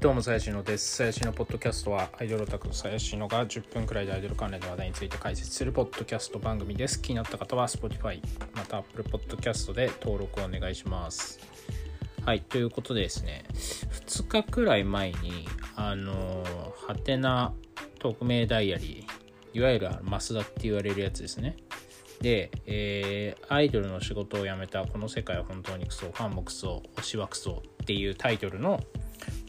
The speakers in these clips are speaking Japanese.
どうも、さやしのです。さやしのポッドキャストは、アイドルオタクのさやしのが10分くらいでアイドル関連の話題について解説するポッドキャスト番組です。気になった方は、Spotify、また Apple Podcast で登録をお願いします。はい、ということでですね、2日くらい前に、あの、ハテナ匿名ダイアリー、いわゆるマスダって言われるやつですね。で、えー、アイドルの仕事を辞めたこの世界は本当にクソ、ファンもクソ、推しはクソっていうタイトルの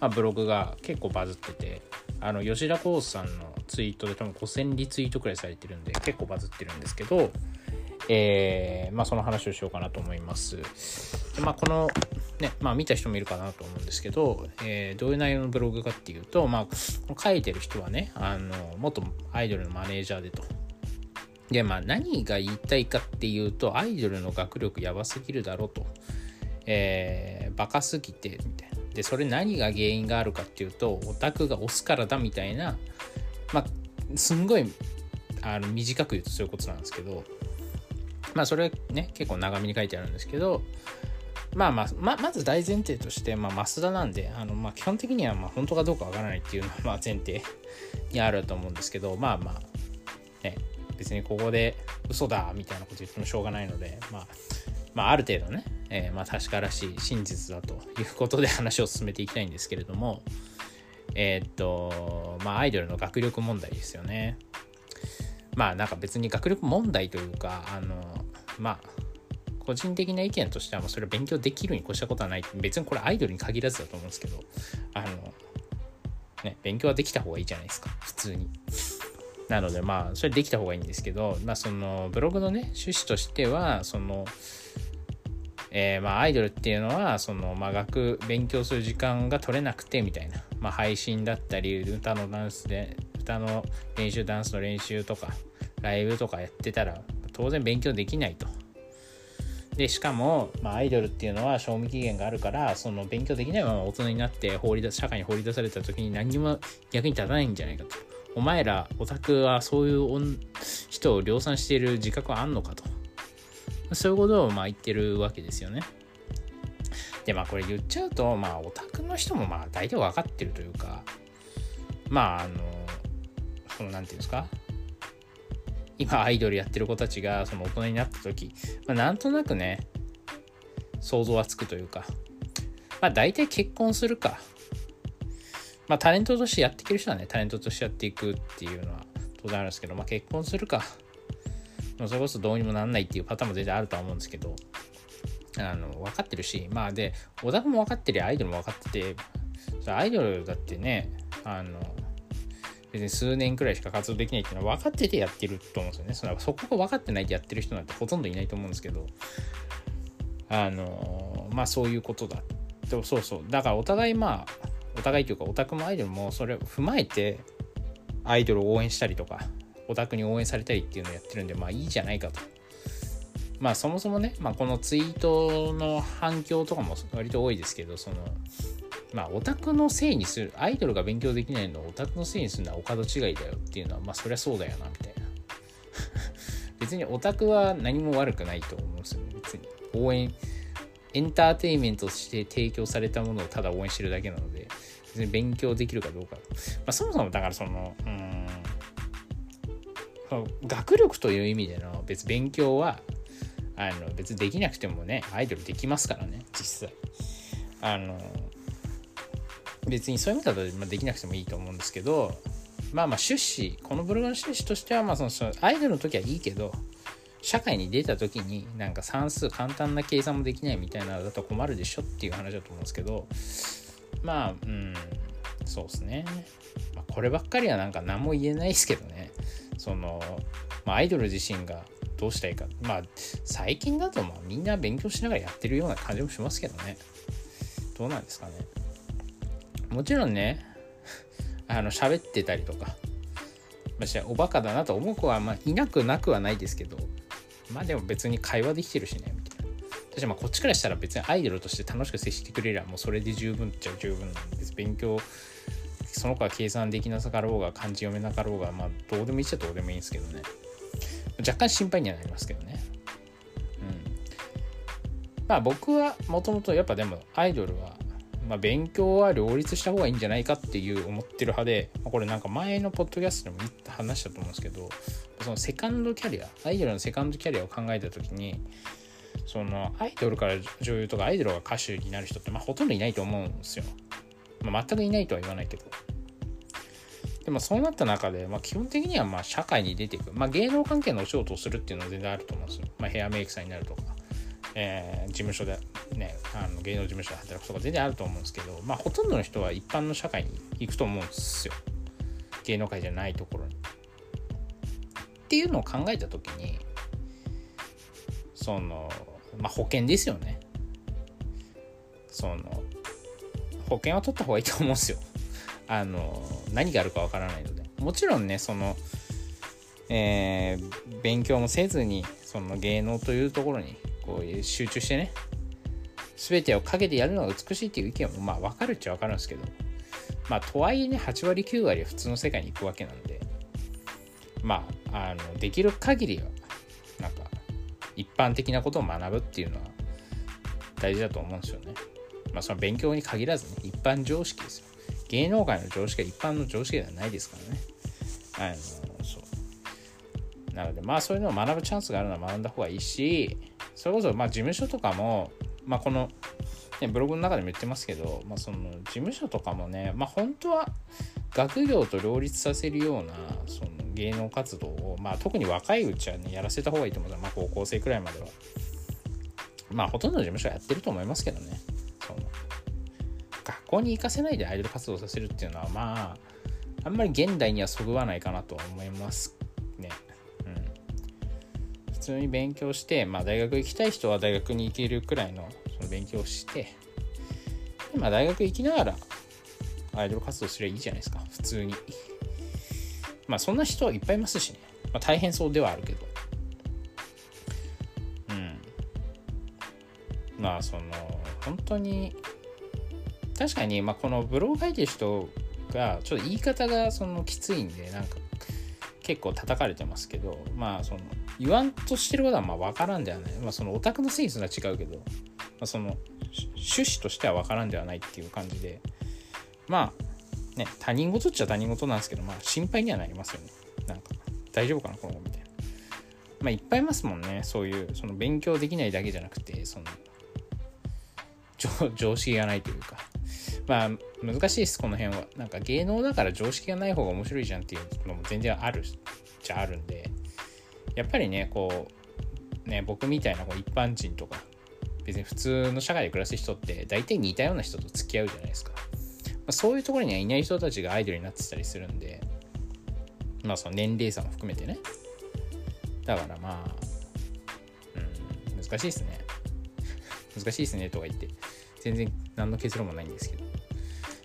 まあ、ブログが結構バズっててあの吉田浩さんのツイートで多分5000リツイートくらいされてるんで結構バズってるんですけど、えー、まあ、その話をしようかなと思います。でまあ、このね、まあ、見た人もいるかなと思うんですけど、えー、どういう内容のブログかっていうと、まあ、書いてる人はねあの元アイドルのマネージャーでと。でまあ何が言いたいかっていうとアイドルの学力やばすぎるだろうと、えー、バカすぎてでそれ何が原因があるかっていうとオタクが押すからだみたいなまあすんごいあの短く言うとそういうことなんですけどまあそれね結構長めに書いてあるんですけどまあまあままず大前提として、まあ、増田なんであの、まあ、基本的にはまあ本当かどうかわからないっていうのは まあ前提にあると思うんですけどまあまあね別にここで嘘だみたいなこと言ってもしょうがないのでまあまあ、ある程度ね、えー、まあ確からしい真実だということで話を進めていきたいんですけれどもえー、っとまあアイドルの学力問題ですよね。まあなんか別に学力問題というかあのまあ個人的な意見としてはもうそれを勉強できるに越したことはない。別にこれアイドルに限らずだと思うんですけどあのね勉強はできた方がいいじゃないですか。普通に。なのでまあそれできた方がいいんですけどまあそのブログのね趣旨としてはそのえー、まあアイドルっていうのはその、まあ、学勉強する時間が取れなくてみたいな、まあ、配信だったり歌のダンスで歌の練習ダンスの練習とかライブとかやってたら当然勉強できないと。でしかも、まあ、アイドルっていうのは賞味期限があるからその勉強できないまま大人になって放り出社会に放り出された時に何にも役に立たないんじゃないかと。お前らオタクはそういう人を量産している自覚はあんのかと。そういうことをまあ言ってるわけですよね。でまあこれ言っちゃうとまあオタクの人もまあ大体分かってるというかまああのその何て言うんですか？今アイドルやってる子たちがその大人になった時、まあ、なんとなくね想像はつくというかまあ大体結婚するか。まあタレントとしてやっていける人はねタレントとしてやっていくっていうのは当然あるんですけどまあ結婚するか。それこそどうにもなんないっていうパターンも全然あるとは思うんですけどあの分かってるしまあで小田君も分かってるアイドルも分かっててアイドルだってねあの別に数年くらいしか活動できないっていうのは分かっててやってると思うんですよね。そのそこが分かってないでやってる人なんてほとんどいないと思うんですけどあのまあそういうことだとそうそう。だからお互いまあお互いというかオタクもアイドルもそれを踏まえてアイドルを応援したりとかオタクに応援されたりっていうのをやってるんで、まあいいじゃないかと。まあそもそもね、まあ、このツイートの反響とかも割と多いですけど、その、まあオタクのせいにする、アイドルが勉強できないのをオタクのせいにするのはお門違いだよっていうのは、まあそりゃそうだよな、みたいな。別にオタクは何も悪くないと思うんですよね。別に応援、エンターテインメントとして提供されたものをただ応援してるだけなので、別に勉強できるかどうか。まあそもそもだからその、うん、学力という意味での別勉強はあの別にできなくてもねアイドルできますからね実際。あの別にそういう意味だとできなくてもいいと思うんですけどまあまあ趣旨このブログの趣旨としてはまあそのそのアイドルの時はいいけど社会に出た時になんか算数簡単な計算もできないみたいなのだと困るでしょっていう話だと思うんですけどまあうんそうですね、まあ、こればっかりはなんか何も言えないですけどね。その、まあ、アイドル自身がどうしたいか。まあ最近だとまあみんな勉強しながらやってるような感じもしますけどね。どうなんですかね。もちろんね あの喋ってたりとか、まあ、おバカだなと思う子はまあいなくなくはないですけどまあでも別に会話できてるしねみたいな。私はまあこっちからしたら別にアイドルとして楽しく接してくれりゃもうそれで十分っちゃ十分なんです。勉強その子は計算できなさかろうが漢字読めなかろうがまあどうでもいいっちゃどうでもいいんですけどね。若干心配にはなりますけどね。うん。まあ僕はもともとやっぱでもアイドルはまあ、勉強は両立した方がいいんじゃないかっていう思ってる派で、これなんか前のポッドキャストでも話したと思うんですけどそのセカンドキャリアアイドルのセカンドキャリアを考えた時にそのアイドルから女優とかアイドルが歌手になる人って、まあ、ほとんどいないと思うんですよ、まあ、全くいないとは言わないけど。でもそうなった中で、まあ、基本的にはまあ社会に出ていく、まあ、芸能関係のお仕事をするっていうのは全然あると思うんですよ、まあ、ヘアメイクさんになるとかえー、事務所で、ね、あの芸能事務所で働くとか全然あると思うんですけど、まあ、ほとんどの人は一般の社会に行くと思うんですよ。芸能界じゃないところに。っていうのを考えた時にその、まあ、保険ですよね。その保険は取った方がいいと思うんですよ。あの何があるかわからないので。もちろんねそのえー、勉強もせずにその芸能というところにこういう集中してね全てをかけてやるのが美しいっていう意見もまあ分かるっちゃ分かるんですけど。まあとはいえね8割9割は普通の世界に行くわけなんで。まああのできる限りはなんか一般的なことを学ぶっていうのは大事だと思うんですよね。まあその勉強に限らずね一般常識ですよ。芸能界の常識は一般の常識ではないですからね。あのそうなのでまあそういうのを学ぶチャンスがあるのは学んだ方がいいしそれこそまあ事務所とかも、まあ、この、ね、ブログの中でも言ってますけど、まあ、その事務所とかもね、まあ、本当は学業と両立させるようなその芸能活動を、まあ、特に若いうちはねやらせた方がいいと思うまあ、高校生くらいまではまあほとんどの事務所はやってると思いますけどね校に行かせないでアイドル活動させるっていうのはまああんまり現代にはそぐわないかなとは思いますね。うん。普通に勉強して、まあ、大学行きたい人は大学に行けるくらいのその勉強をしてで、まあ、大学行きながらアイドル活動すればいいじゃないですか。普通に。まあそんな人はいっぱいいますしね、まあ、大変そうではあるけど。うん。まあその本当に確かに、まあ、このブログ書いてる人がちょっと言い方がそのきついんでなんか結構叩かれてますけどまあその言わんとしてることはまあ分からんではない。まあ、そのオタクのセンスは違うけど、まあ、その趣旨としては分からんではないっていう感じで、まあ、ね、他人事っちゃ他人事なんですけど、まあ、心配にはなりますよね。なんか、大丈夫かな、この子みたいな。まあ、いっぱいいますもんね。そういう、その勉強できないだけじゃなくて、その、常識がないというか。まあ、難しいです、この辺は。なんか芸能だから常識がない方が面白いじゃんっていうのも全然あるじゃあるんで、やっぱりねこうね僕みたいなこう一般人とか別に普通の社会で暮らす人って大体似たような人と付き合うじゃないですか、まあ、そういうところにはいない人たちがアイドルになってたりするんで。まあその年齢差も含めてね。だからまあうん難しいですね。難しいですねとか言って全然何の結論もないんですけど。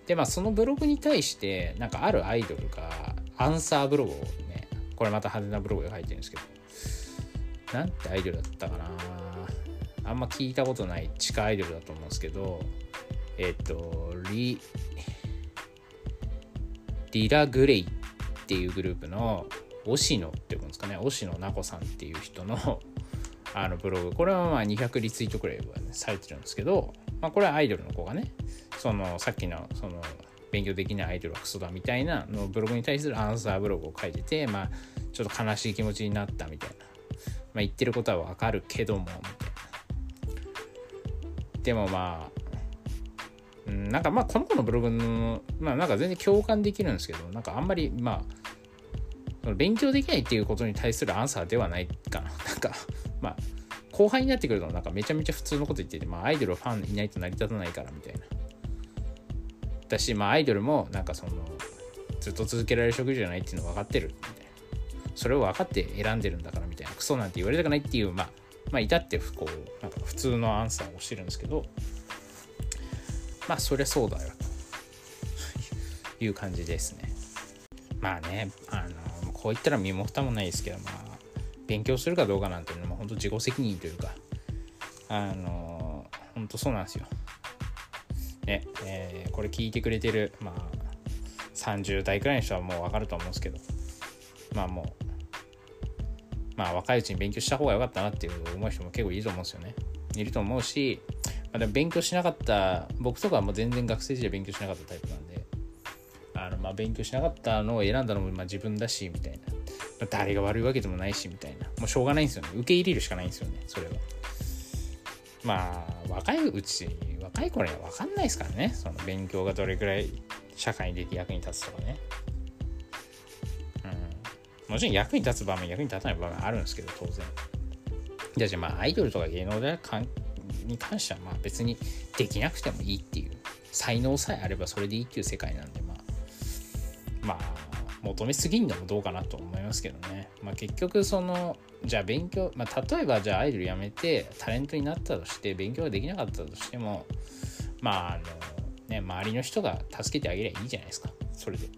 でまあそのブログに対してなんかあるアイドルがアンサーブログをねこれまた派手なブログで書いてるんですけどなんてアイドルだったかな。あんま聞いたことない地下アイドルだと思うんですけどえっ、ー、とリリラ・グレイっていうグループの押野っていうんですかね。押野奈子さんっていう人のあのブログ。これはまあ200リツイートくらいは、ね、されてるんですけど、まあ、これはアイドルの子がねそのさっきのその勉強できないアイドルはクソだみたいなのブログに対するアンサーブログを書いててまあちょっと悲しい気持ちになったみたいな。まあ、言ってることはわかるけどもみたいな。でもまあ、なんかまあこの子のブログのまあなんか全然共感できるんですけどなんかあんまりまあ勉強できないっていうことに対するアンサーではないかな。なんかまあ後輩になってくるとなんかめちゃめちゃ普通のこと言っててまあアイドルファンいないと成り立たないからみたいな。だしまあアイドルもなんかそのずっと続けられる職業じゃないっていうの分かってるみたいな。それを分かって選んでるんだからみたいな。クソなんて言われたくないっていうまあまあ至ってこうなんか普通のアンサーをしてるんですけど。まあそりゃそうだよ。という感じですね。まあねあのこう言ったら身も蓋もないですけどまあ勉強するかどうかなんていうのも本当自己責任というかあの本当そうなんですよ。ねえー、これ聞いてくれてるまあ30代くらいの人はもう分かると思うんですけどまあもうまあ若いうちに勉強した方が良かったなっていう思う人も結構いると思うんですよね。いると思うし、まあ、でも勉強しなかった僕とかはもう全然学生時代勉強しなかったタイプなんであのまあ勉強しなかったのを選んだのもまあ自分だしみたいな、誰が悪いわけでもないしみたいな。もうしょうがないんですよね。受け入れるしかないんですよね。それは。まあ若いうち若い頃には分かんないですからね。その勉強がどれくらい社会に出て役に立つとかね。うん。もちろん役に立つ場面役に立たない場面あるんですけど当然。じゃあじゃあまあアイドルとか芸能でかんに関してはまあ別にできなくてもいいっていう。才能さえあればそれでいいっていう世界なんでまあ。まあ求めすぎんのもどうかなと思いますけどね、まあ、結局そのじゃあ勉強、まあ、例えばじゃあアイドル辞めてタレントになったとして勉強ができなかったとしてもまああのね周りの人が助けてあげればいいじゃないですか。それで。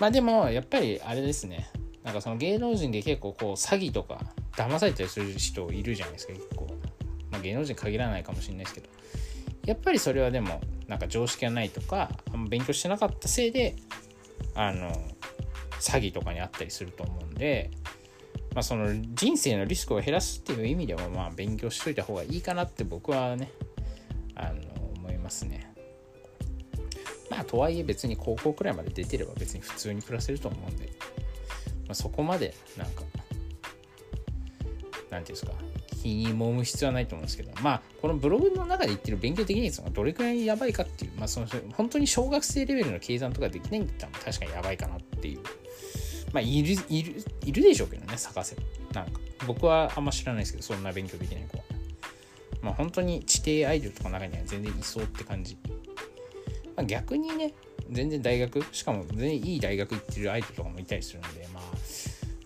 まあでもやっぱりあれですね。なんかその芸能人で結構こう詐欺とか騙されたりする人いるじゃないですか結構、まあ、芸能人限らないかもしれないですけど。やっぱりそれはでもなんか常識がないとかあんま勉強してなかったせいであの詐欺とかにあったりすると思うんで、まあ、その人生のリスクを減らすっていう意味でもまあ勉強しといた方がいいかなって僕はねあの思いますね。まあとはいえ別に高校くらいまで出てれば別に普通に暮らせると思うんで、まあ、そこまでなんか何ていうんですか気に揉む必要はないと思うんですけど、まあ、このブログの中で言ってる勉強できないのがどれくらいやばいかっていう、まあ、その本当に小学生レベルの計算とかできないんだったら確かにやばいかなっていう。まあ、いる、いる、いるでしょうけどね、探せ。なんか、僕はあんま知らないですけど、そんな勉強できない子は。まあ、本当に地底アイドルとかの中には全然いそうって感じ。まあ、逆にね、全然大学、しかも全然いい大学行ってるアイドルとかもいたりするんで、まあ、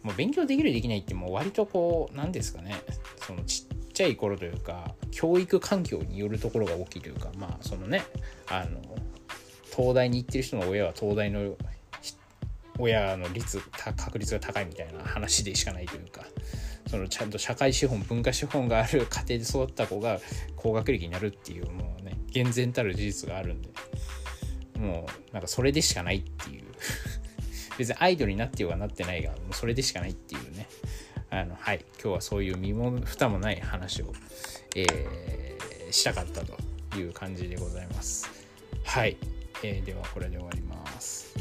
もう勉強できるできないってもう割とこう、なんですかね、そのちっちゃい頃というか教育環境によるところが大きいというかまあそのねあの東大に行ってる人の親は東大の親の率確率が高いみたいな話でしかないというかそのちゃんと社会資本文化資本がある家庭で育った子が高学歴になるっていうもうね厳然たる事実があるんでもうなんかそれでしかないっていう別にアイドルになってようがなってないがもうそれでしかないっていうね。あのはい。今日はそういう身も蓋もない話を、えー、したかったという感じでございます。はい、えー、ではこれで終わります。